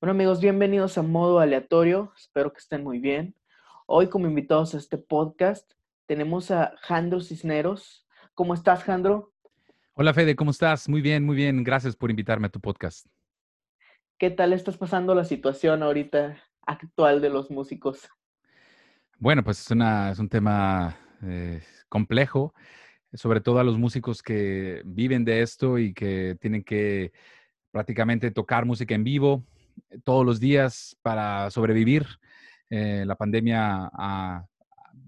Bueno amigos, bienvenidos a Modo Aleatorio. Espero que estén muy bien. Hoy como invitados a este podcast tenemos a Jandro Cisneros. ¿Cómo estás, Jandro? Hola Fede, ¿cómo estás? Muy bien, muy bien. Gracias por invitarme a tu podcast. ¿Qué tal estás pasando la situación ahorita actual de los músicos? Bueno, pues es, una, es un tema eh, complejo, sobre todo a los músicos que viven de esto y que tienen que prácticamente tocar música en vivo todos los días para sobrevivir. Eh, la pandemia,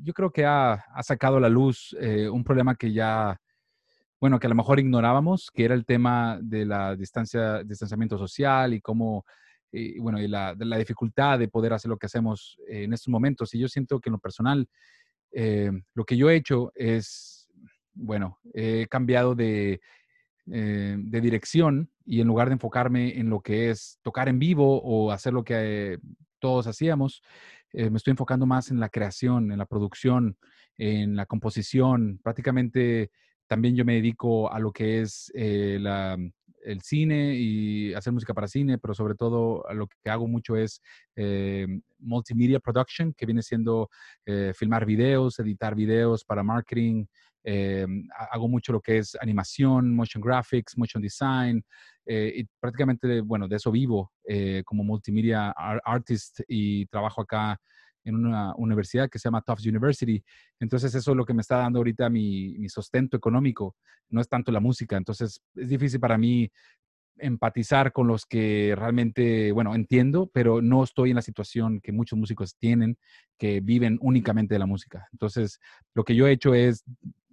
yo creo que ha, sacado a la luz eh, un problema que ya, bueno, que a lo mejor ignorábamos, que era el tema de la distancia, distanciamiento social y cómo, bueno, y la, dificultad de poder hacer lo que hacemos en estos momentos. Y yo siento que en lo personal, lo que yo he hecho es, bueno, he cambiado eh, de dirección y en lugar de enfocarme en lo que es tocar en vivo o hacer lo que todos hacíamos, eh, me estoy enfocando más en la creación, en la producción, en la composición. Prácticamente también yo me dedico a lo que es eh, el cine y hacer música para cine, pero sobre todo lo que hago mucho es multimedia production, que viene siendo filmar videos, editar videos para marketing, eh, hago mucho lo que es animación, motion graphics, motion design, eh, y prácticamente, bueno, de eso vivo eh, como multimedia artist y trabajo acá en una universidad que se llama Tufts University. Entonces eso es lo que me está dando ahorita mi, mi sustento económico, no es tanto la música. Entonces es difícil para mí empatizar con los que realmente, bueno, entiendo, pero no estoy en la situación que muchos músicos tienen, que viven únicamente de la música. Entonces, lo que yo he hecho es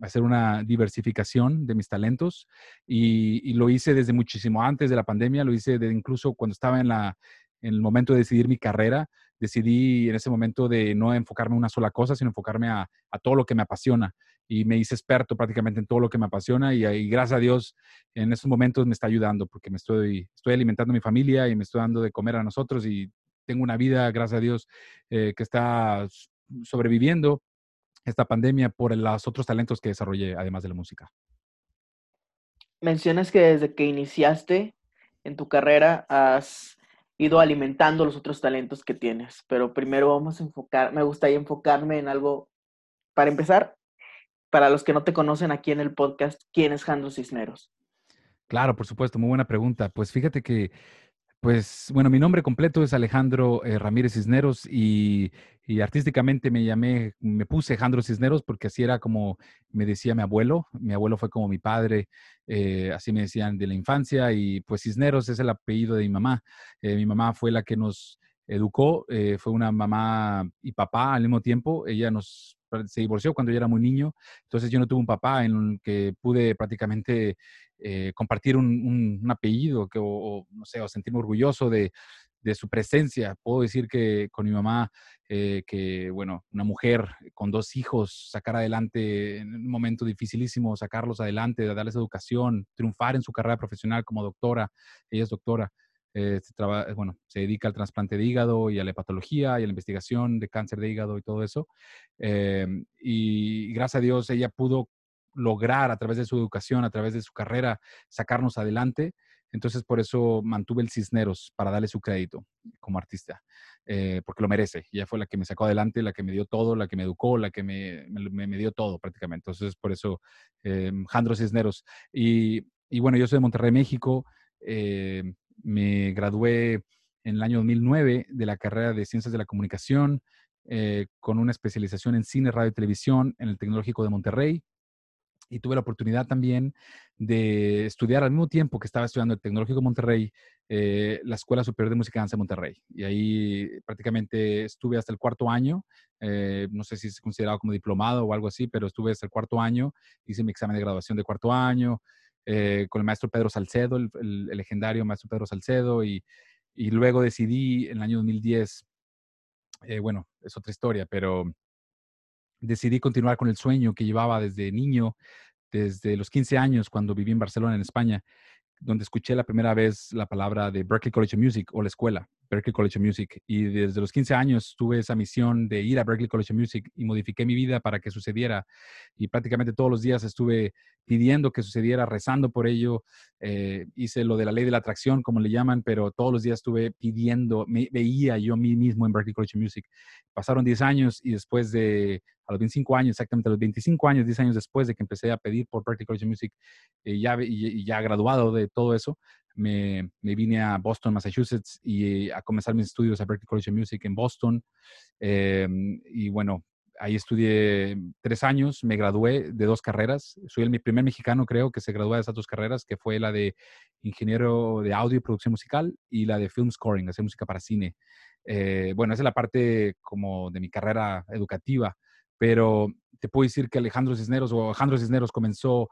hacer una diversificación de mis talentos y, lo hice desde muchísimo antes de la pandemia, lo hice de incluso cuando estaba en, la, en el momento de decidir mi carrera, decidí en ese momento de no enfocarme en una sola cosa, sino enfocarme a, a todo lo que me apasiona y me hice experto prácticamente en todo lo que me apasiona y, y, gracias a Dios en estos momentos me está ayudando porque me estoy, estoy alimentando a mi familia y me estoy dando de comer a nosotros y tengo una vida, gracias a Dios, eh, que está sobreviviendo esta pandemia por los otros talentos que desarrollé además de la música. Mencionas que desde que iniciaste en tu carrera has ido alimentando los otros talentos que tienes, pero primero vamos a enfocar, me gustaría enfocarme en algo, para empezar, para los que no te conocen aquí en el podcast, ¿quién es Jandro Cisneros? Claro, por supuesto, muy buena pregunta. Pues fíjate que, pues, bueno, mi nombre completo es Alejandro eh, Ramírez Cisneros y, artísticamente me llamé, me puse Jandro Cisneros porque así era como me decía mi abuelo. Mi abuelo fue como mi padre, eh, así me decían de la infancia y pues Cisneros es el apellido de mi mamá. Eh, mi mamá fue la que nos educó, fue una mamá y papá al mismo tiempo. Ella nos se divorció cuando yo era muy niño, entonces yo no tuve un papá en el que pude prácticamente eh, compartir un, apellido que, o, no sé, o sentirme orgulloso de, su presencia. Puedo decir que con mi mamá, eh, que bueno, una mujer con dos hijos, sacar adelante en un momento dificilísimo, sacarlos adelante, darles educación, triunfar en su carrera profesional como doctora, ella es doctora, eh, se, eh, bueno, se dedica al trasplante de hígado y a la hepatología y a la investigación de cáncer de hígado y todo eso. Em, y gracias a Dios ella pudo lograr a través de su educación, a través de su carrera, sacarnos adelante. Entonces, por eso mantuve el Cisneros para darle su crédito como artista, eh, porque lo merece. Ella fue la que me sacó adelante, la que me dio todo, la que me educó, la que me, me, dio todo prácticamente. Entonces, por eso, eh, Jandro Cisneros. Y, y, bueno, yo soy de Monterrey, México. Eh, me gradué en el año 2009 de la carrera de Ciencias de la Comunicación eh, con una especialización en cine, radio y televisión en el Tecnológico de Monterrey. Y tuve la oportunidad también de estudiar al mismo tiempo que estaba estudiando el Tecnológico de Monterrey, eh, la Escuela Superior de Música y Danza de Monterrey. Y ahí prácticamente estuve hasta el cuarto año. Eh, no sé si es considerado como diplomado o algo así, pero estuve hasta el cuarto año. Hice mi examen de graduación de cuarto año. Eh, con el maestro Pedro Salcedo, el, legendario maestro Pedro Salcedo, y, luego decidí en el año 2010, eh, bueno, es otra historia, pero decidí continuar con el sueño que llevaba desde niño, desde los 15 años, cuando viví en Barcelona, en España, donde escuché la primera vez la palabra de Berkeley College of Music o la escuela, Berkeley College of Music. Y desde los 15 años tuve esa misión de ir a Berkeley College of Music y modifiqué mi vida para que sucediera. Y prácticamente todos los días estuve pidiendo que sucediera, rezando por ello. Eh, hice lo de la ley de la atracción, como le llaman, pero todos los días estuve pidiendo, me veía yo a mí mismo en Berkeley College of Music. Pasaron 10 años y después de, a los 25 años, exactamente a los 25 años, 10 años después de que empecé a pedir por Berkeley College of Music, eh, ya, ya graduado de todo eso, me, me, vine a Boston, Massachusetts, y a comenzar mis estudios a Berkeley College of Music en Boston. Em, y bueno, ahí estudié tres años, me gradué de dos carreras. Soy el primer mexicano, creo, que se graduó de esas dos carreras, que fue la de ingeniero de audio y producción musical y la de film scoring, hacer música para cine. Eh, bueno, esa es la parte como de mi carrera educativa, pero te puedo decir que Alejandro Cisneros o Alejandro Cisneros comenzó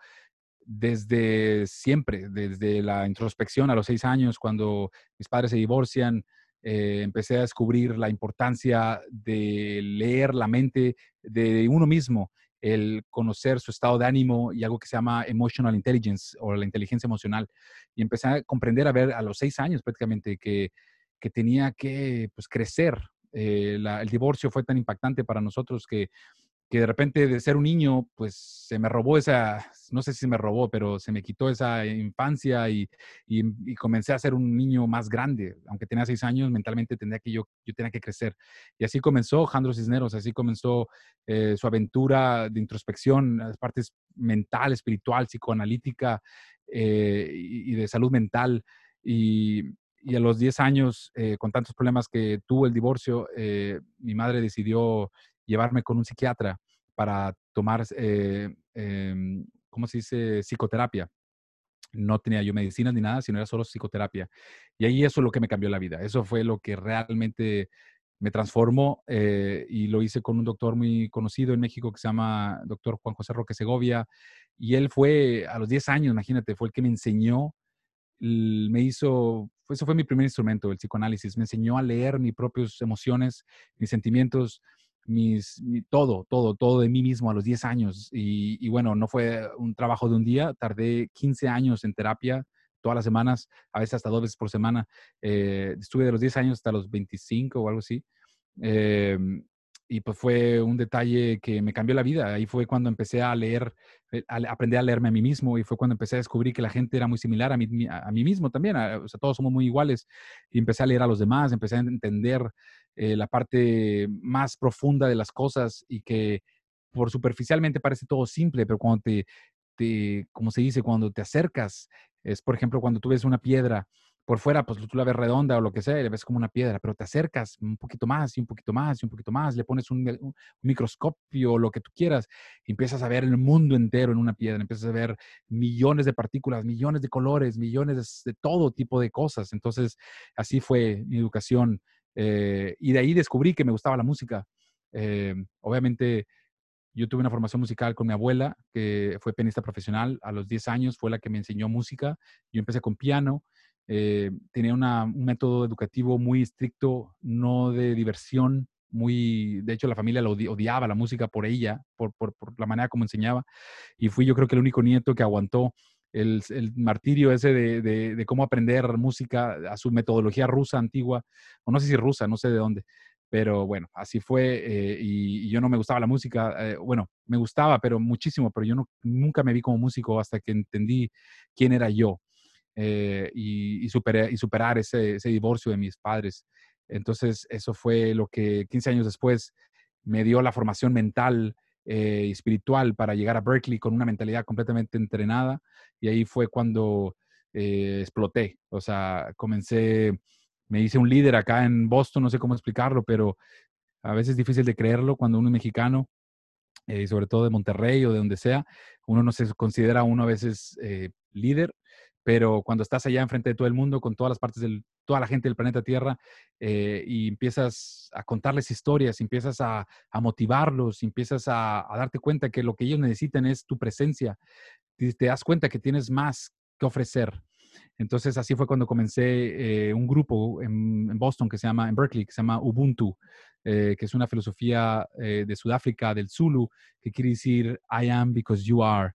desde siempre, desde la introspección a los seis años, cuando mis padres se divorcian, eh, empecé a descubrir la importancia de leer la mente de uno mismo, el conocer su estado de ánimo y algo que se llama emotional intelligence o la inteligencia emocional. Y empecé a comprender, a ver, a los seis años prácticamente, que, que tenía que pues, crecer. Eh, el divorcio fue tan impactante para nosotros que que de repente de ser un niño, pues se me robó esa, no sé si me robó, pero se me quitó esa infancia y, y, comencé a ser un niño más grande. Aunque tenía seis años, mentalmente tenía que yo, yo tenía que crecer. Y así comenzó Jandro Cisneros, así comenzó eh, su aventura de introspección, las partes mental, espiritual, psicoanalítica eh, y, de salud mental. Y, a los 10 años, eh, con tantos problemas que tuvo el divorcio, mi madre decidió llevarme con un psiquiatra para tomar, eh, em, ¿cómo se dice?, psicoterapia. No tenía yo medicinas ni nada, sino era solo psicoterapia. Y ahí eso es lo que me cambió la vida. Eso fue lo que realmente me transformó eh, y lo hice con un doctor muy conocido en México que se llama doctor Juan José Roque Segovia. Y él fue a los 10 años, imagínate, fue el que me enseñó, me hizo, eso fue mi primer instrumento, el psicoanálisis. Me enseñó a leer mis propias emociones, mis sentimientos, mis, todo, todo, todo de mí mismo a los 10 años. Y, bueno, no fue un trabajo de un día, tardé 15 años en terapia, todas las semanas, a veces hasta dos veces por semana. Eh, estuve de los 10 años hasta los 25 o algo así. Em, y pues fue un detalle que me cambió la vida. Ahí fue cuando empecé a leer, eh, a, aprender a leerme a mí mismo y fue cuando empecé a descubrir que la gente era muy similar a mí, a, mí mismo también. o sea, todos somos muy iguales. Y empecé a leer a los demás, empecé a entender eh, la parte más profunda de las cosas y que por superficialmente parece todo simple, pero cuando te, te como se dice, cuando te acercas, es por ejemplo cuando tú ves una piedra por fuera, pues tú la ves redonda o lo que sea, y la ves como una piedra, pero te acercas un poquito más y un poquito más y un poquito más, le pones un, microscopio o lo que tú quieras, y empiezas a ver el mundo entero en una piedra, empiezas a ver millones de partículas, millones de colores, millones de, todo tipo de cosas. Entonces, así fue mi educación. Eh, y de ahí descubrí que me gustaba la música. Eh, obviamente, yo tuve una formación musical con mi abuela, que fue pianista profesional. A los 10 años fue la que me enseñó música. Yo empecé con piano eh, tenía un método educativo muy estricto, no de diversión, muy, de hecho la familia lo odiaba la música por ella, por, la manera como enseñaba, y fui yo creo que el único nieto que aguantó el, martirio ese de, cómo aprender música a su metodología rusa antigua, o no sé si rusa, no sé de dónde, pero bueno, así fue, eh, y, yo no me gustaba la música, eh, bueno, me gustaba, pero muchísimo, pero yo nunca me vi como músico hasta que entendí quién era yo. Eh, y, superar ese, divorcio de mis padres. Entonces, eso fue lo que 15 años después me dio la formación mental eh, y espiritual para llegar a Berkeley con una mentalidad completamente entrenada. Y ahí fue cuando eh, exploté. O sea, comencé, me hice un líder acá en Boston, no sé cómo explicarlo, pero a veces es difícil de creerlo cuando uno es mexicano. y sobre todo de Monterrey o de donde sea, uno no se considera uno a veces líder, pero cuando estás allá enfrente de todo el mundo, con todas las partes del, toda la gente del planeta Tierra, eh, y empiezas a contarles historias, empiezas a, motivarlos, empiezas a, darte cuenta que lo que ellos necesitan es tu presencia, te, das cuenta que tienes más que ofrecer. Entonces así fue cuando comencé eh, un grupo en, Boston que se llama, en Berkeley, que se llama Ubuntu, eh, que es una filosofía de Sudáfrica, del Zulu, que quiere decir I am because you are,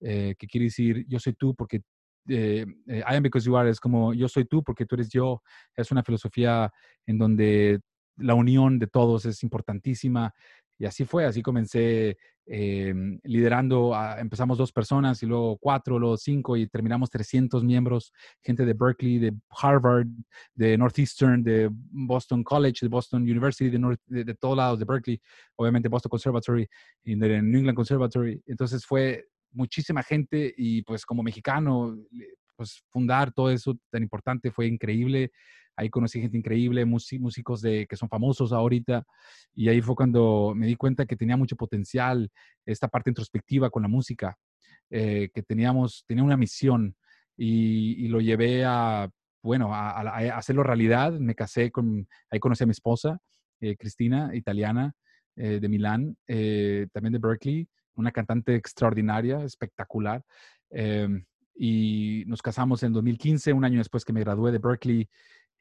que quiere decir yo soy tú porque eh, eh, I am because you are es como yo soy tú porque tú eres yo. Es una filosofía en donde la unión de todos es importantísima. Y así fue, así comencé em, liderando, empezamos dos personas y luego cuatro, luego cinco y terminamos 300 miembros, gente de Berkeley, de Harvard, de Northeastern, de Boston College, de Boston University, de, de, todos lados, de Berkeley, obviamente Boston Conservatory y de New England Conservatory. Entonces fue muchísima gente y pues como mexicano, pues fundar todo eso tan importante fue increíble. Ahí conocí gente increíble, músicos de, que son famosos ahorita. Y ahí fue cuando me di cuenta que tenía mucho potencial esta parte introspectiva con la música, eh, que teníamos, tenía una misión y, lo llevé a, bueno, a, hacerlo realidad. Me casé con, ahí conocí a mi esposa, eh, Cristina, italiana, eh, de Milán, también de Berkeley, una cantante extraordinaria, espectacular. Em, y nos casamos en 2015, un año después que me gradué de Berkeley.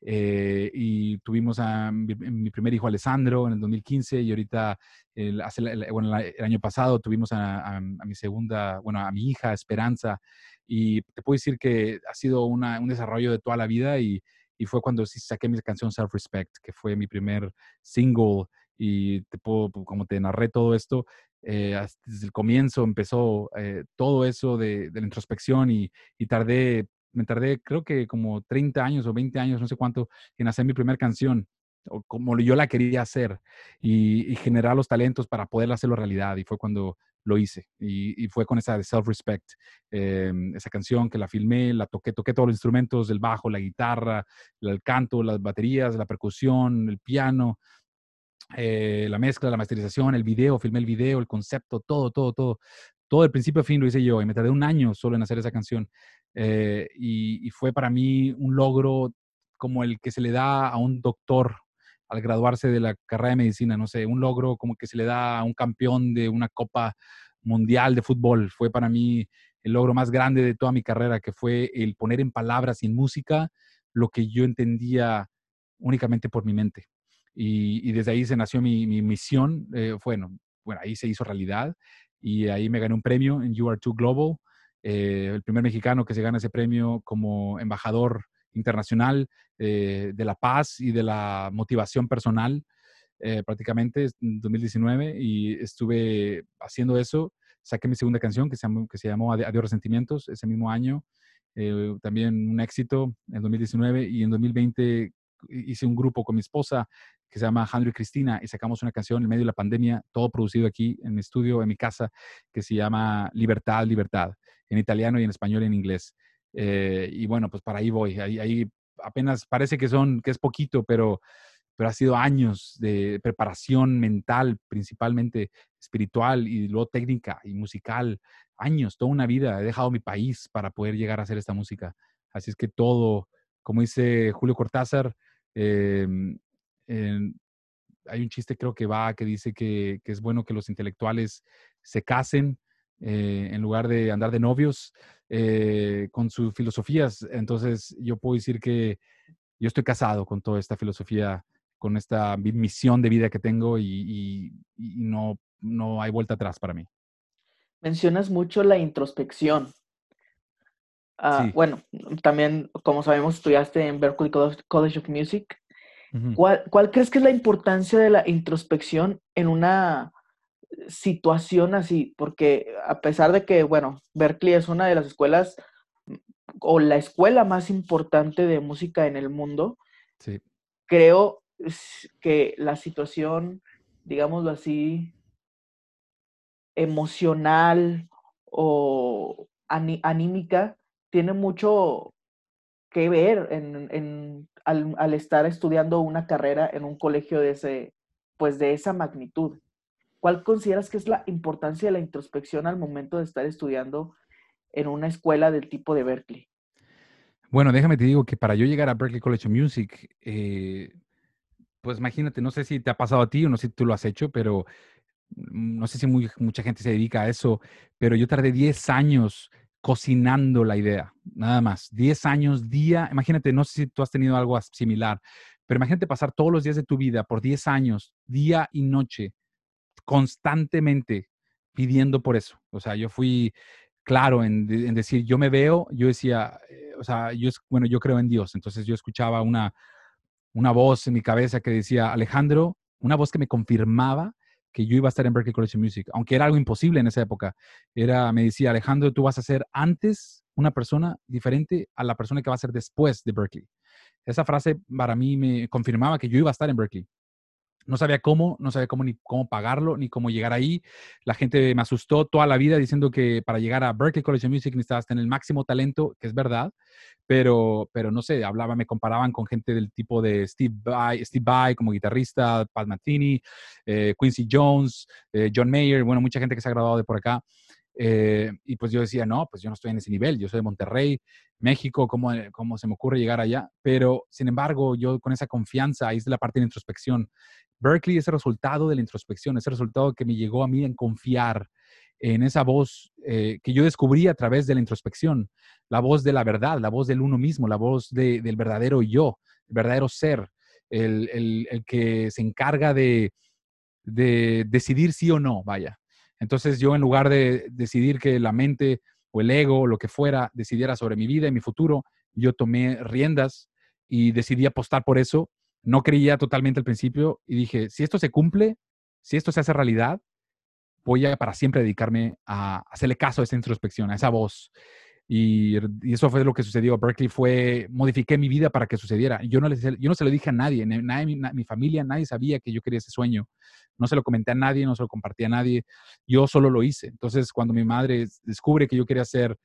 Eh, y tuvimos a mi, primer hijo Alessandro en el 2015 y ahorita, el, hace, bueno, el año pasado tuvimos a, mi segunda, bueno, a mi hija Esperanza y te puedo decir que ha sido una, un desarrollo de toda la vida y, y fue cuando sí saqué mi canción Self Respect, que fue mi primer single y te puedo, como te narré todo esto, eh, desde el comienzo empezó eh, todo eso de, de, la introspección y, y tardé me tardé creo que como 30 años o 20 años, no sé cuánto, en hacer mi primera canción, o como yo la quería hacer, y, generar los talentos para poder hacerlo realidad. Y fue cuando lo hice. Y, fue con esa de Self-Respect, em, esa canción que la filmé, la toqué, toqué todos los instrumentos, el bajo, la guitarra, el canto, las baterías, la percusión, el piano. Eh, la mezcla, la masterización, el video, filmé el video, el concepto, todo, todo, todo todo el principio a fin lo hice yo y me tardé un año solo en hacer esa canción. Eh, y, fue para mí un logro como el que se le da a un doctor al graduarse de la carrera de medicina, no sé, un logro como que se le da a un campeón de una copa mundial de fútbol. Fue para mí el logro más grande de toda mi carrera, que fue el poner en palabras y en música lo que yo entendía únicamente por mi mente. Y, desde ahí se nació mi, misión. Eh, bueno, bueno, ahí se hizo realidad y ahí me gané un premio en You Are Too Global, eh, el primer mexicano que se gana ese premio como embajador internacional eh, de la paz y de la motivación personal, eh, prácticamente en 2019, y estuve haciendo eso. Saqué mi segunda canción que se llamó, que se llamó Adiós Resentimientos ese mismo año. también un éxito en 2019 y en 2020 hice un grupo con mi esposa que se llama Jandro y Cristina y sacamos una canción en medio de la pandemia, todo producido aquí en mi estudio, en mi casa, que se llama Libertad, Libertad, en italiano y en español y en inglés. Eh, y bueno, pues para ahí voy. Ahí, ahí, apenas parece que son, que es poquito, pero, pero ha sido años de preparación mental, principalmente espiritual y luego técnica y musical. Años, toda una vida. He dejado mi país para poder llegar a hacer esta música. Así es que todo, como dice Julio Cortázar, eh, hay un chiste creo que va que dice que, es bueno que los intelectuales se casen eh, en lugar de andar de novios eh, con sus filosofías. Entonces yo puedo decir que yo estoy casado con toda esta filosofía, con esta misión de vida que tengo y, no, no hay vuelta atrás para mí. Mencionas mucho la introspección. Ah, bueno, también, como sabemos, estudiaste en Berkeley College of Music. ¿Cuál, crees que es la importancia de la introspección en una situación así? Porque a pesar de que, bueno, Berkeley es una de las escuelas o la escuela más importante de música en el mundo, creo que la situación, digámoslo así, emocional o anímica tiene mucho que ver en, al, estar estudiando una carrera en un colegio de, ese, pues de esa magnitud. ¿Cuál consideras que es la importancia de la introspección al momento de estar estudiando en una escuela del tipo de Berkeley? Bueno, déjame te digo que para yo llegar a Berkeley College of Music, eh, pues imagínate, no sé si te ha pasado a ti o no sé si tú lo has hecho, pero mm, no sé si mucha gente se dedica a eso, pero yo tardé 10 años cocinando la idea, nada más. 10 años, día, imagínate, no sé si tú has tenido algo similar, pero imagínate pasar todos los días de tu vida por 10 años, día y noche, constantemente pidiendo por eso. O sea, yo fui claro en, decir, yo me veo, yo decía, eh, o sea, yo, bueno, yo creo en Dios, entonces yo escuchaba una, una voz en mi cabeza que decía, Alejandro, una voz que me confirmaba que yo iba a estar en Berkeley College of Music, aunque era algo imposible en esa época. Era, me decía, Alejandro, tú vas a ser antes una persona diferente a la persona que va a ser después de Berkeley. Esa frase para mí me confirmaba que yo iba a estar en Berkeley. No sabía cómo, no sabía cómo ni cómo pagarlo, ni cómo llegar ahí. La gente me asustó toda la vida diciendo que para llegar a Berkeley College of Music necesitabas tener el máximo talento, que es verdad, pero, pero no sé, hablaba, me comparaban con gente del tipo de Steve Vai, Steve Vai como guitarrista, Pat Martini, eh, Quincy Jones, eh, John Mayer, bueno, mucha gente que se ha graduado de por acá. Eh, y pues yo decía, no, pues yo no estoy en ese nivel, yo soy de Monterrey, México, ¿cómo, ¿cómo se me ocurre llegar allá? Pero, sin embargo, yo con esa confianza, ahí es la parte de introspección. Berkeley es el resultado de la introspección, es el resultado que me llegó a mí en confiar en esa voz eh, que yo descubrí a través de la introspección, la voz de la verdad, la voz del uno mismo, la voz del verdadero yo, el verdadero ser, el, el, el que se encarga de, de decidir sí o no, vaya. Entonces yo en lugar de decidir que la mente o el ego o lo que fuera decidiera sobre mi vida y mi futuro, yo tomé riendas y decidí apostar por eso. No creía totalmente al principio y dije, si esto se cumple, si esto se hace realidad, voy a para siempre dedicarme a hacerle caso a esa introspección, a esa voz. Y, eso fue lo que sucedió. Berkeley fue, modifiqué mi vida para que sucediera. Yo no, yo no se lo dije a nadie, nadie mi, mi, familia, nadie sabía que yo quería ese sueño. No se lo comenté a nadie, no se lo compartí a nadie. Yo solo lo hice. Entonces, cuando mi madre descubre que yo quería hacer,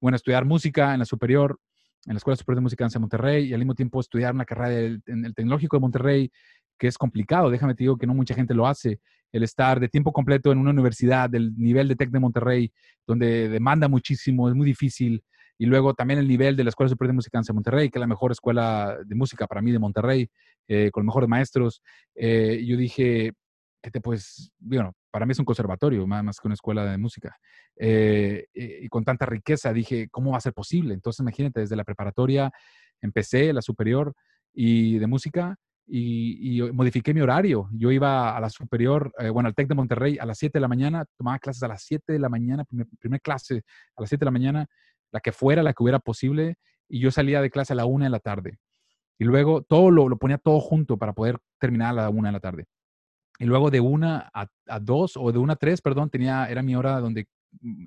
bueno, estudiar música en la superior, en la Escuela Superior de Música en Monterrey, y al mismo tiempo estudiar una carrera en el Tecnológico de Monterrey, que es complicado, déjame te digo que no mucha gente lo hace, el estar de tiempo completo en una universidad del nivel de TEC de Monterrey, donde demanda muchísimo, es muy difícil, y luego también el nivel de la Escuela Superior de Música en Monterrey, que es la mejor escuela de música para mí de Monterrey, eh, con los mejores maestros. Eh, yo dije, que te pues, bueno, para mí es un conservatorio más, que una escuela de música. Eh, y con tanta riqueza dije, ¿cómo va a ser posible? Entonces, imagínate, desde la preparatoria empecé la superior y de música y, modifiqué mi horario. Yo iba a la superior, eh, bueno, al TEC de Monterrey a las 7 de la mañana, tomaba clases a las 7 de la mañana, primer, clase a las 7 de la mañana, la que fuera, la que hubiera posible, y yo salía de clase a la 1 de la tarde. Y luego todo lo, lo ponía todo junto para poder terminar a la 1 de la tarde. Y luego de 1 a, a 2 o de 1 a 3, perdón, tenía, era mi hora donde mm,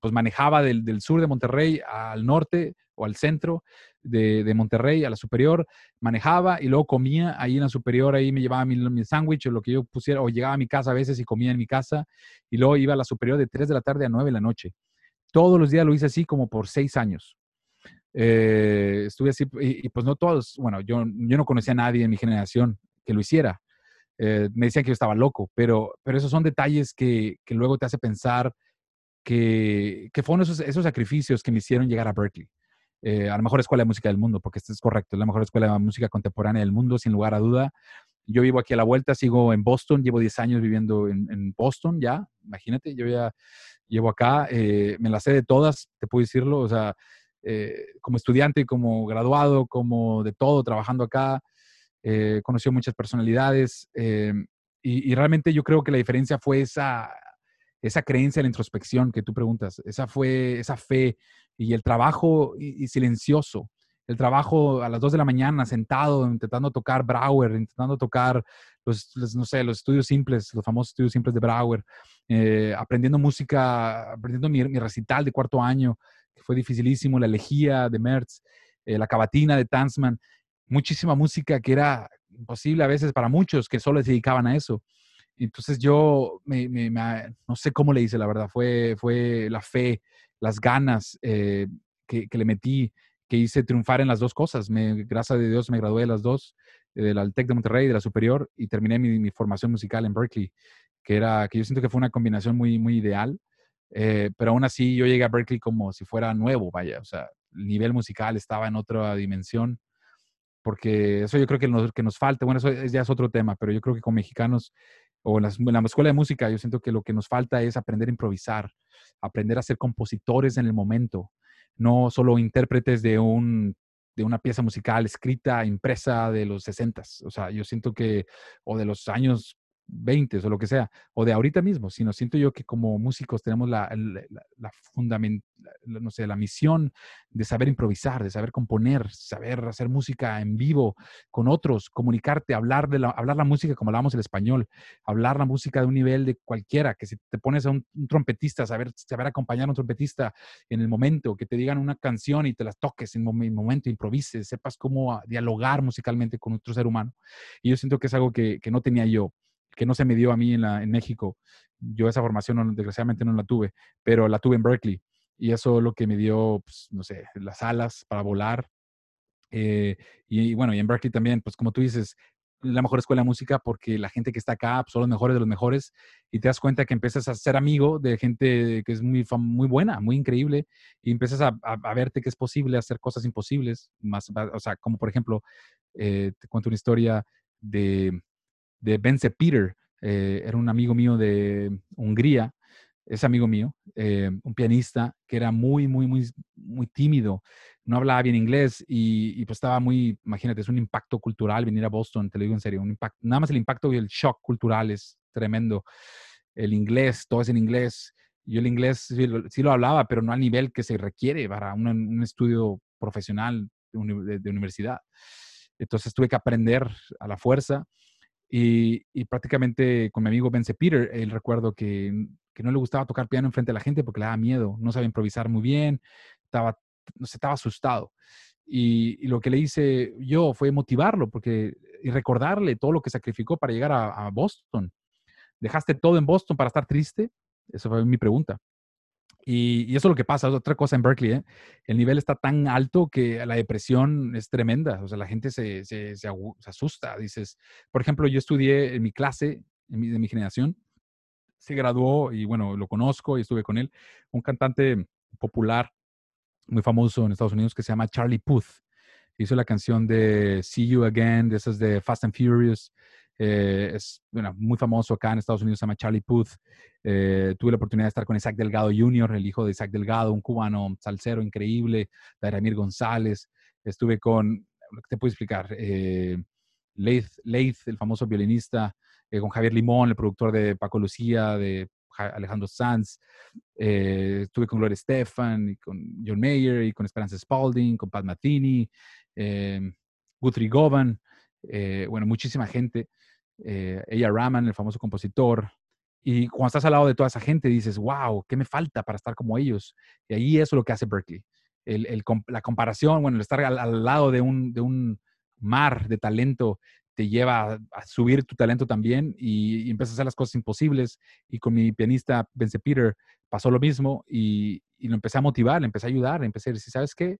pues manejaba del, del sur de Monterrey al norte o al centro de, Monterrey, a la superior, manejaba y luego comía ahí en la superior, ahí me llevaba mi, mi sándwich o lo que yo pusiera, o llegaba a mi casa a veces y comía en mi casa, y luego iba a la superior de 3 de la tarde a 9 de la noche. Todos los días lo hice así como por 6 años. Eh, estuve así, y, pues no todos, bueno, yo, yo no conocía a nadie en mi generación que lo hiciera. Eh, me decían que yo estaba loco, pero, pero esos son detalles que, que luego te hace pensar que, que fueron esos, esos sacrificios que me hicieron llegar a Berkeley. Eh, a la mejor escuela de música del mundo, porque esto es correcto, es la mejor escuela de música contemporánea del mundo, sin lugar a duda. Yo vivo aquí a la vuelta, sigo en Boston, llevo 10 años viviendo en, Boston ya, imagínate, yo ya llevo acá, eh, me la sé de todas, te puedo decirlo, o sea, eh, como estudiante, como graduado, como de todo, trabajando acá, eh, conocí muchas personalidades y, y, realmente yo creo que la diferencia fue esa, esa creencia en la introspección que tú preguntas, esa fue esa fe y el trabajo silencioso, el trabajo a las 2 de la mañana sentado intentando tocar Brauer, intentando tocar los, no sé, los estudios simples, los famosos estudios simples de Brauer, eh, aprendiendo música, aprendiendo mi, recital de cuarto año, que fue dificilísimo, la elegía de Mertz, eh, la cavatina de Tanzman, muchísima música que era imposible a veces para muchos que solo se dedicaban a eso. Entonces yo me, no sé cómo le hice, la verdad, fue, fue la fe, las ganas eh, que, le metí, que hice triunfar en las dos cosas. Gracias a Dios me gradué de las dos, del TEC de Monterrey, de la superior, y terminé mi, formación musical en Berkeley, que, era, que yo siento que fue una combinación muy, muy ideal. Eh, pero aún así yo llegué a Berkeley como si fuera nuevo, vaya, o sea, el nivel musical estaba en otra dimensión, porque eso yo creo que nos, que nos falta, bueno, eso ya es otro tema, pero yo creo que como mexicanos o en la, escuela de música, yo siento que lo que nos falta es aprender a improvisar, aprender a ser compositores en el momento, no solo intérpretes de, un, de una pieza musical escrita, impresa de los 60. O sea, yo siento que, o de los años 20 o lo que sea, o de ahorita mismo, sino siento yo que como músicos tenemos la, la, la, no sé, la misión de saber improvisar, de saber componer, saber hacer música en vivo con otros, comunicarte, hablar, de la, hablar la música como hablamos el español, hablar la música de un nivel de cualquiera, que si te pones a un, trompetista, saber, saber acompañar a un trompetista en el momento, que te digan una canción y te las toques en el momento, improvises, sepas cómo dialogar musicalmente con otro ser humano. Y yo siento que es algo que, que no tenía yo que no se me dio a mí en, México. Yo esa formación desgraciadamente no la tuve, pero la tuve en Berkeley. Y eso es lo que me dio, pues, no sé, las alas para volar. Eh, y, bueno, y en Berkeley también, pues como tú dices, la mejor escuela de música porque la gente que está acá pues, son los mejores de los mejores y te das cuenta que empiezas a ser amigo de gente que es muy, muy buena, muy increíble y empiezas a, a, verte que es posible hacer cosas imposibles, más, o sea, como por ejemplo, eh, te cuento una historia de, de Bence Peter, eh, era un amigo mío de Hungría, es amigo mío, eh, un pianista que era muy, muy, muy, muy tímido, no hablaba bien inglés y, pues estaba muy, imagínate, es un impacto cultural venir a Boston, te lo digo en serio, un impacto, nada más el impacto y el shock cultural es tremendo. El inglés, todo es en inglés. Yo el inglés sí lo, hablaba, pero no al nivel que se requiere para un, estudio profesional de universidad. Entonces tuve que aprender a la fuerza y, prácticamente con mi amigo Bence Peter, él recuerdo que, que, no le gustaba tocar piano enfrente de la gente porque le daba miedo, no sabía improvisar muy bien, estaba, sé, estaba asustado. Y, lo que le hice yo fue motivarlo porque, y recordarle todo lo que sacrificó para llegar a, a Boston. ¿Dejaste todo en Boston para estar triste? Esa fue mi pregunta. Y, eso es lo que pasa, otra cosa en Berkeley, ¿eh? el nivel está tan alto que la depresión es tremenda, o sea, la gente se, se, se, asusta, dices, por ejemplo, yo estudié en mi clase, de mi generación, se graduó y bueno, lo conozco y estuve con él, un cantante popular muy famoso en Estados Unidos que se llama Charlie Puth, hizo la canción de See You Again, de esas de Fast and Furious, eh, es bueno, muy famoso acá en Estados Unidos, se llama Charlie Puth. Eh, tuve la oportunidad de estar con Isaac Delgado Jr., el hijo de Isaac Delgado, un cubano salsero increíble, Ramir González. Estuve con, te puedo explicar? Eh, Leith, el famoso violinista, con Javier Limón, el productor de Paco Lucía, de Alejandro Sanz. estuve con Gloria Estefan, y con John Mayer, y con Esperanza Spalding, con Pat Matini, Guthrie Govan. bueno, muchísima gente eh, ella Raman, el famoso compositor. Y cuando estás al lado de toda esa gente, dices, wow, ¿qué me falta para estar como ellos? Y ahí es lo que hace Berkeley. El, la comparación, bueno, el estar al, lado de un, mar de talento te lleva a, subir tu talento también y, y, empiezas a hacer las cosas imposibles. Y con mi pianista, Bence Peter, pasó lo mismo y, y, lo empecé a motivar, le empecé a ayudar, le empecé a decir, ¿sabes qué?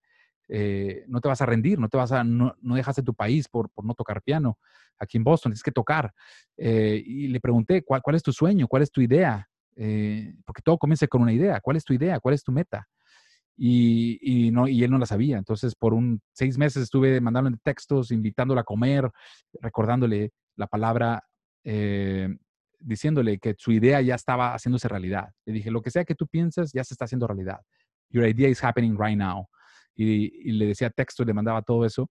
Eh, no te vas a rendir, no te vas a, no, no dejas de tu país por, por, no tocar piano aquí en Boston, tienes que tocar. Eh, y le pregunté, ¿cuál, ¿cuál, es tu sueño? ¿Cuál es tu idea? Eh, porque todo comienza con una idea. ¿Cuál es tu idea? ¿Cuál es tu meta? Y, y, no, y él no la sabía. Entonces, por un seis meses estuve mandándole textos, invitándole a comer, recordándole la palabra, diciéndole que su idea ya estaba haciéndose realidad. Le dije, lo que sea que tú piensas, ya se está haciendo realidad. Your idea is happening right now y, le decía texto, le mandaba todo eso.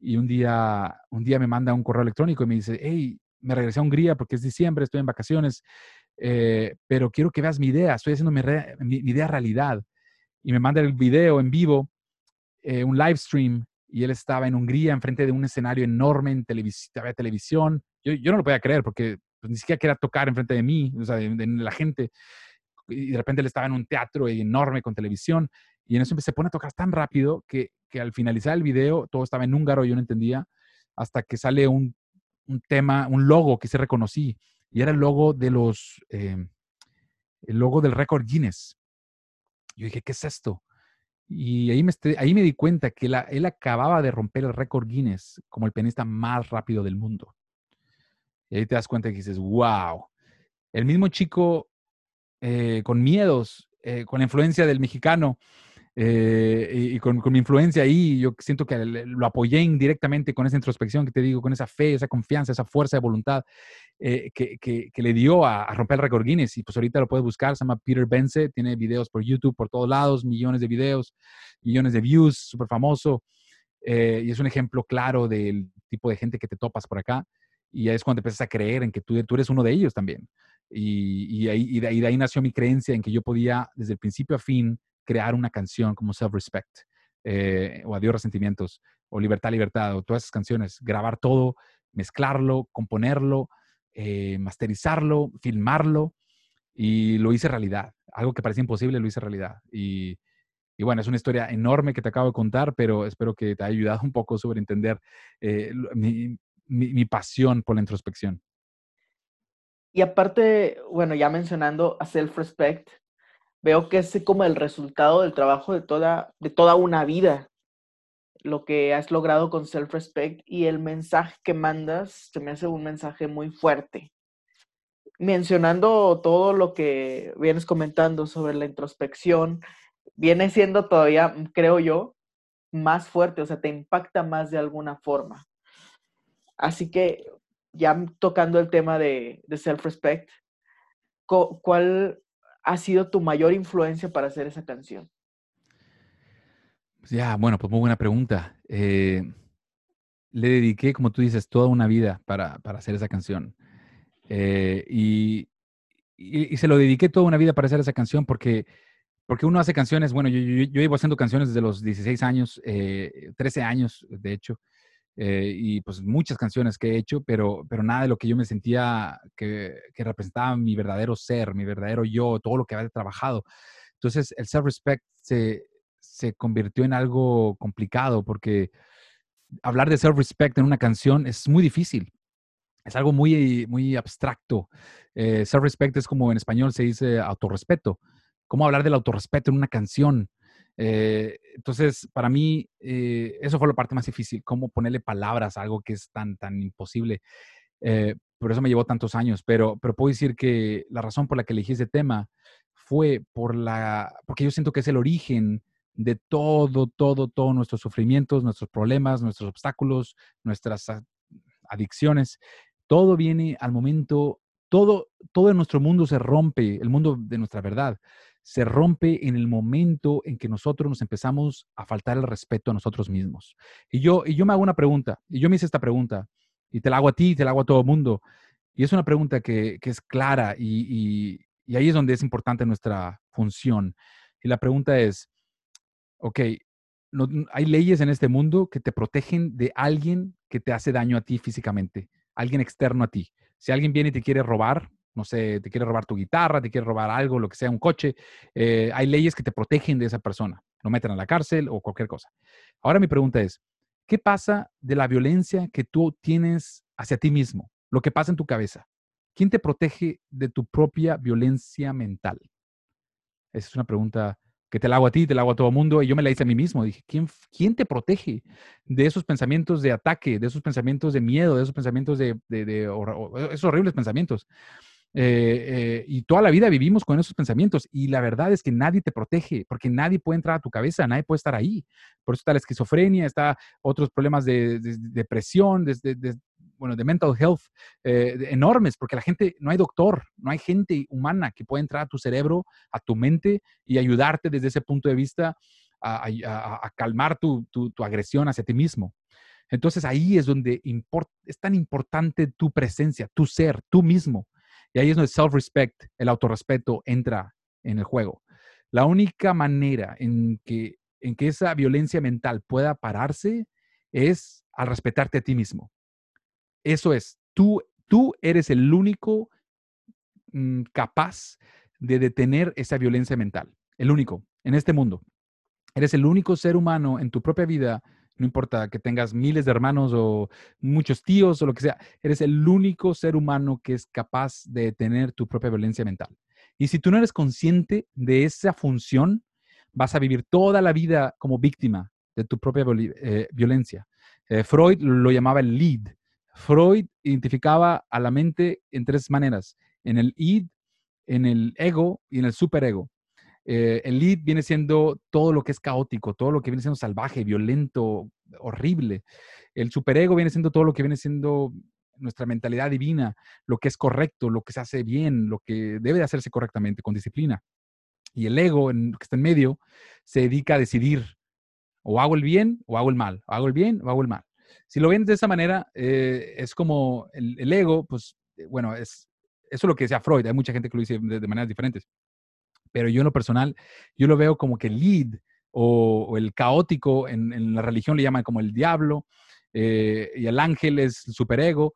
Y un día, un día me manda un correo electrónico y me dice, hey, me regresé a Hungría porque es diciembre, estoy en vacaciones, eh, pero quiero que veas mi idea, estoy haciendo mi, mi, idea realidad. Y me manda el video en vivo, eh, un live stream, y él estaba en Hungría enfrente de un escenario enorme en televisión. Yo, yo, no lo podía creer porque pues, ni siquiera quería tocar enfrente de mí, o sea, de, de, la gente. Y de repente él estaba en un teatro enorme con televisión y en eso se pone a tocar tan rápido que, que al finalizar el video todo estaba en húngaro, yo no entendía, hasta que sale un, un tema, un logo que se reconocí. Y era el logo de los, eh, el logo del récord Guinness. Yo dije, ¿qué es esto? Y ahí me, ahí me di cuenta que él acababa de romper el récord Guinness como el pianista más rápido del mundo. Y ahí te das cuenta que dices, wow. El mismo chico eh, con miedos, eh, con la influencia del mexicano, eh, y, con, mi influencia ahí, yo siento que lo apoyé indirectamente con esa introspección que te digo, con esa fe, esa confianza, esa fuerza de voluntad eh, que, que, le dio a, romper el récord Guinness. Y pues ahorita lo puedes buscar, se llama Peter Benze, tiene videos por YouTube por todos lados, millones de videos, millones de views, súper famoso. Eh, y es un ejemplo claro del tipo de gente que te topas por acá. Y es cuando empiezas a creer en que tú, tú eres uno de ellos también. Y, ahí, y, de, ahí, nació mi creencia en que yo podía, desde el principio a fin, crear una canción como Self-Respect, eh, o Adiós Resentimientos, o Libertad, Libertad, o todas esas canciones. Grabar todo, mezclarlo, componerlo, eh, masterizarlo, filmarlo, y lo hice realidad. Algo que parecía imposible, lo hice realidad. Y, y bueno, es una historia enorme que te acabo de contar, pero espero que te haya ayudado un poco sobre entender eh, mi, mi, pasión por la introspección. Y aparte, bueno, ya mencionando a Self-Respect, veo que es como el resultado del trabajo de toda, de toda una vida, lo que has logrado con Self-Respect y el mensaje que mandas se me hace un mensaje muy fuerte. Mencionando todo lo que vienes comentando sobre la introspección, viene siendo todavía, creo yo, más fuerte, o sea, te impacta más de alguna forma. Así que ya tocando el tema de, self-respect, ¿cuál ha sido tu mayor influencia para hacer esa canción? Pues ya, bueno, pues muy buena pregunta. Eh, le dediqué, como tú dices, toda una vida para, hacer esa canción. Eh, y, y, se lo dediqué toda una vida para hacer esa canción porque porque uno hace canciones, bueno, yo, yo, llevo haciendo canciones desde los 16 años, 13 eh, años, de hecho, eh, y pues muchas canciones que he hecho, pero, pero nada de lo que yo me sentía que, que representaba mi verdadero ser, mi verdadero yo, todo lo que había trabajado. Entonces, el self-respect se, se convirtió en algo complicado porque hablar de self-respect en una canción es muy difícil. Es algo muy, muy abstracto. Eh, self-respect es como en español se dice autorrespeto cómo hablar del autorrespeto en una canción. Eh, entonces, para mí, eh, eso fue la parte más difícil, cómo ponerle palabras a algo que es tan, tan imposible. Eh, por eso me llevó tantos años, pero, pero puedo decir que la razón por la que elegí ese tema fue por la, porque yo siento que es el origen de todo, todo, todos nuestros sufrimientos, nuestros problemas, nuestros obstáculos, nuestras adicciones. Todo viene al momento, todo, todo en nuestro mundo se rompe, el mundo de nuestra verdad se rompe en el momento en que nosotros nos empezamos a faltar el respeto a nosotros mismos. Y yo, y yo me hago una pregunta, y yo me hice esta pregunta, y te la hago a ti, te la hago a todo el mundo. Y es una pregunta que, es clara y, ahí es donde es importante nuestra función. Y la pregunta es, ok, hay leyes en este mundo que te protegen de alguien que te hace daño a ti físicamente, alguien externo a ti. Si alguien viene y te quiere robar, no sé, te quiere robar tu guitarra, te quiere robar algo, lo que sea, un coche, eh, hay leyes que te protegen de esa persona, lo meten a la cárcel o cualquier cosa. Ahora mi pregunta es, ¿qué pasa de la violencia que tú tienes hacia ti mismo? Lo que pasa en tu cabeza. ¿Quién te protege de tu propia violencia mental? Esa es una pregunta que te la hago a ti, te la hago a todo el mundo, y yo me la hice a mí mismo. Dije, ¿quién, ¿quién te protege de esos pensamientos de ataque, de esos pensamientos de miedo, de esos pensamientos de, de esos horribles pensamientos? Eh, eh, y toda la vida vivimos con esos pensamientos y la verdad es que nadie te protege porque nadie puede entrar a tu cabeza, nadie puede estar ahí. Por eso está la esquizofrenia, está otros problemas de, depresión, de, bueno, de mental health eh, enormes porque la gente, no hay doctor, no hay gente humana que pueda entrar a tu cerebro, a tu mente y ayudarte desde ese punto de vista a, calmar tu, tu, tu agresión hacia ti mismo. Entonces ahí es donde es tan importante tu presencia, tu ser, tú mismo. Ahí es donde self-respect, el autorrespeto, entra en el juego. La única manera en que, en que esa violencia mental pueda pararse es al respetarte a ti mismo. Eso es, tú, tú eres el único mm, capaz de detener esa violencia mental. El único en este mundo. Eres el único ser humano en tu propia vida no importa que tengas miles de hermanos o muchos tíos o lo que sea, eres el único ser humano que es capaz de tener tu propia violencia mental. Y si tú no eres consciente de esa función, vas a vivir toda la vida como víctima de tu propia eh, violencia. Eh, Freud lo llamaba el lead. Freud identificaba a la mente en tres maneras, en el id, en el ego y en el superego. Eh, el lead viene siendo todo lo que es caótico, todo lo que viene siendo salvaje, violento, horrible. El superego viene siendo todo lo que viene siendo nuestra mentalidad divina, lo que es correcto, lo que se hace bien, lo que debe de hacerse correctamente, con disciplina. Y el ego, que está en medio, se dedica a decidir, o hago el bien o hago el mal, o hago el bien o hago el mal. si lo ven de esa manera, eh, es como el, ego, pues, eh, bueno, es, eso es lo que decía Freud. Hay mucha gente que lo dice de, maneras diferentes. Pero yo en lo personal, yo lo veo como que el lead o, el caótico, en, la religión le llaman como el diablo, eh, y el ángel es el superego,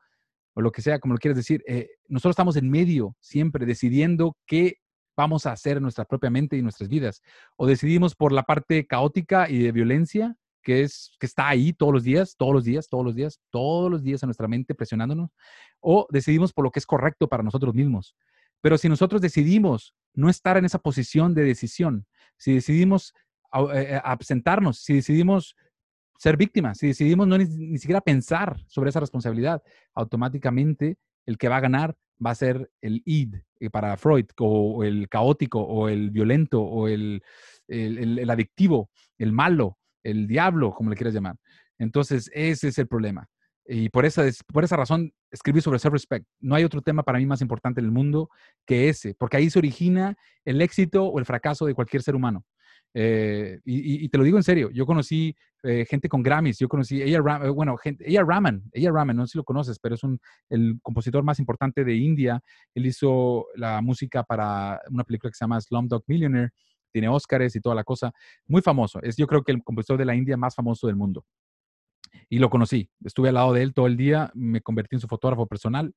o lo que sea, como lo quieras decir. nosotros estamos en medio, siempre decidiendo qué vamos a hacer en nuestra propia mente y nuestras vidas. O decidimos por la parte caótica y de violencia, que, es, que está ahí todos los días, todos los días, todos los días, todos los días en nuestra mente presionándonos, o decidimos por lo que es correcto para nosotros mismos. Pero si nosotros decidimos no estar en esa posición de decisión, si decidimos eh, eh, absentarnos, si decidimos ser víctimas, si decidimos no ni, siquiera pensar sobre esa responsabilidad, automáticamente el que va a ganar va a ser el id eh, para Freud, o el caótico, o el violento, o el, el adictivo, el malo, el diablo, como le quieras llamar. Entonces, ese es el problema. Y por esa, por esa razón escribí sobre self-respect. No hay otro tema para mí más importante en el mundo que ese, porque ahí se origina el éxito o el fracaso de cualquier ser humano. Eh, y, te lo digo en serio, yo conocí eh, gente con Grammys, yo conocí ella, eh, bueno, gente, ella Raman, ella Raman, no sé si lo conoces, pero es el compositor más importante de India. Él hizo la música para una película que se llama Slumdog Millionaire tiene Óscares y toda la cosa. Muy famoso. Es yo creo que el compositor de la India más famoso del mundo. Y lo conocí. Estuve al lado de él todo el día. Me convertí en su fotógrafo personal.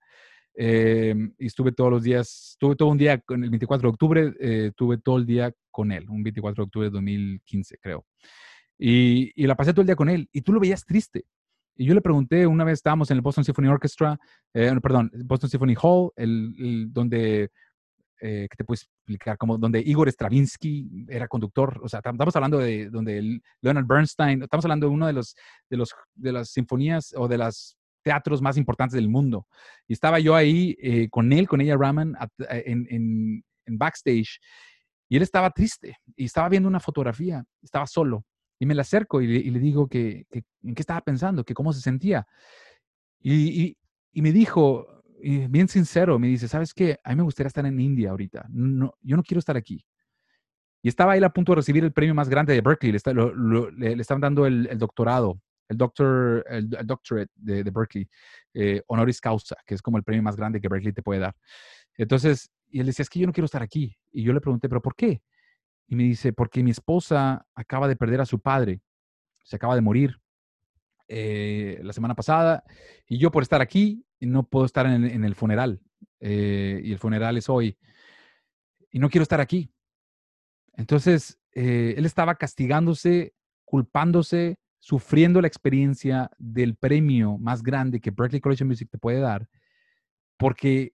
Em, y estuve todos los días, estuve todo un día, con el 24 de octubre, eh, estuve todo el día con él, un 24 de octubre de 2015, creo. Y, y, la pasé todo el día con él. Y tú lo veías triste. Y yo le pregunté, una vez estábamos en el Boston Symphony Orchestra, eh, perdón, Boston Symphony Hall, el, donde eh, que te puedo explicar, como donde Igor Stravinsky era conductor, o sea, estamos hablando de donde Leonard Bernstein, estamos hablando de uno de los, de los, de las sinfonías o de los teatros más importantes del mundo. Y estaba yo ahí eh, con él, con ella Raman, eh, en, en, en, backstage, y él estaba triste y estaba viendo una fotografía, estaba solo. Y me le acerco y le, y le digo que, que, en qué estaba pensando, que cómo se sentía. Y, y, y me dijo, y bien sincero, me dice, ¿sabes qué? A mí me gustaría estar en India ahorita. No, yo no quiero estar aquí. Y estaba él a punto de recibir el premio más grande de Berkeley. Le, está, estaban dando el, doctorado, el, doctor, el, doctorate de, Berkeley, eh, honoris causa, que es como el premio más grande que Berkeley te puede dar. Entonces, y él decía, es que yo no quiero estar aquí. Y yo le pregunté, ¿pero por qué? Y me dice, porque mi esposa acaba de perder a su padre. Se acaba de morir eh, la semana pasada. Y yo por estar aquí no puedo estar en, el funeral. Eh, y el funeral es hoy. Y no quiero estar aquí. Entonces, eh, él estaba castigándose, culpándose, sufriendo la experiencia del premio más grande que Berklee College of Music te puede dar, porque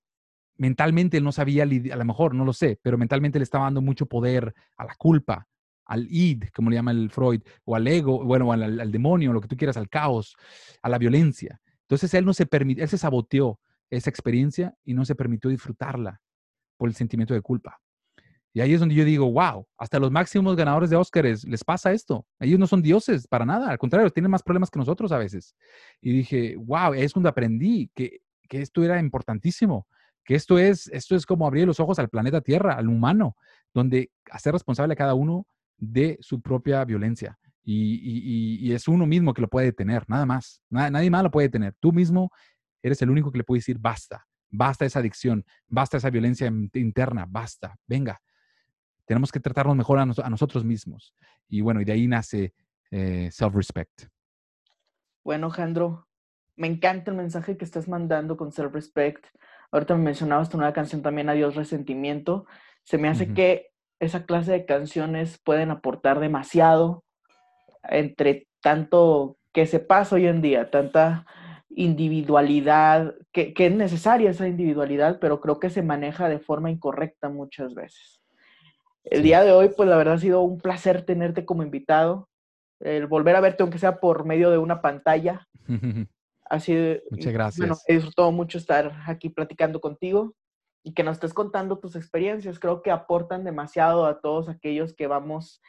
mentalmente él no sabía, a lo mejor, no lo sé, pero mentalmente le estaba dando mucho poder a la culpa, al id, como le llama el Freud, o al ego, bueno, al, demonio, lo que tú quieras, al caos, a la violencia. Entonces él no se permitió, él se saboteó esa experiencia y no se permitió disfrutarla por el sentimiento de culpa. Y ahí es donde yo digo, wow, hasta los máximos ganadores de Óscares les pasa esto. Ellos no son dioses para nada, al contrario, tienen más problemas que nosotros a veces. Y dije, wow, es cuando aprendí que, que esto era importantísimo, que esto es, esto es como abrir los ojos al planeta Tierra, al humano, donde hacer responsable a cada uno de su propia violencia. Y, es uno mismo que lo puede detener, nada más. nadie más lo puede detener. Tú mismo eres el único que le puede decir, basta, basta esa adicción, basta esa violencia interna, basta, venga. Tenemos que tratarnos mejor a, nosotros mismos. Y bueno, y de ahí nace eh, self-respect. Bueno, Jandro, me encanta el mensaje que estás mandando con self-respect. Ahorita me mencionabas tu nueva canción también, Adiós Resentimiento. Se me hace que esa clase de canciones pueden aportar demasiado entre tanto que se pasa hoy en día, tanta individualidad, que, es necesaria esa individualidad, pero creo que se maneja de forma incorrecta muchas veces. El día de hoy, pues la verdad ha sido un placer tenerte como invitado, el volver a verte aunque sea por medio de una pantalla. Así Muchas gracias. Bueno, he disfrutado mucho estar aquí platicando contigo y que nos estés contando tus experiencias. Creo que aportan demasiado a todos aquellos que vamos,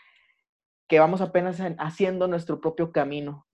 que vamos apenas haciendo nuestro propio camino.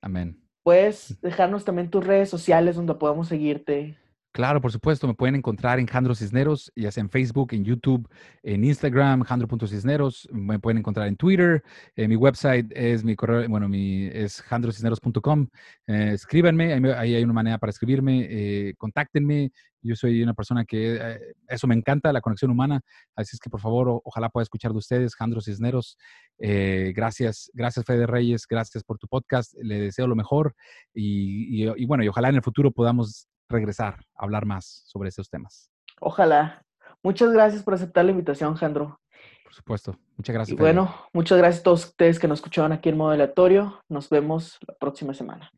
Amén. Puedes dejarnos también tus redes sociales donde podamos seguirte. Claro, por supuesto, me pueden encontrar en Jandro Cisneros, ya sea en Facebook, en YouTube, en Instagram, jandro.cisneros, me pueden encontrar en Twitter, eh, mi website es mi correo, bueno, mi es jandrocisneros.com, eh, escríbanme, ahí, hay una manera para escribirme, eh, contáctenme, yo soy una persona que eh, eso me encanta, la conexión humana, así es que por favor, ojalá pueda escuchar de ustedes, Jandro Cisneros, gracias, gracias Fede Reyes, gracias por tu podcast, le deseo lo mejor y, y bueno, y ojalá en el futuro podamos regresar a hablar más sobre esos temas. Ojalá. Muchas gracias por aceptar la invitación, Jandro. Por supuesto. Muchas gracias. Y bueno, muchas gracias a todos ustedes que nos escucharon aquí en modo aleatorio. Nos vemos la próxima semana.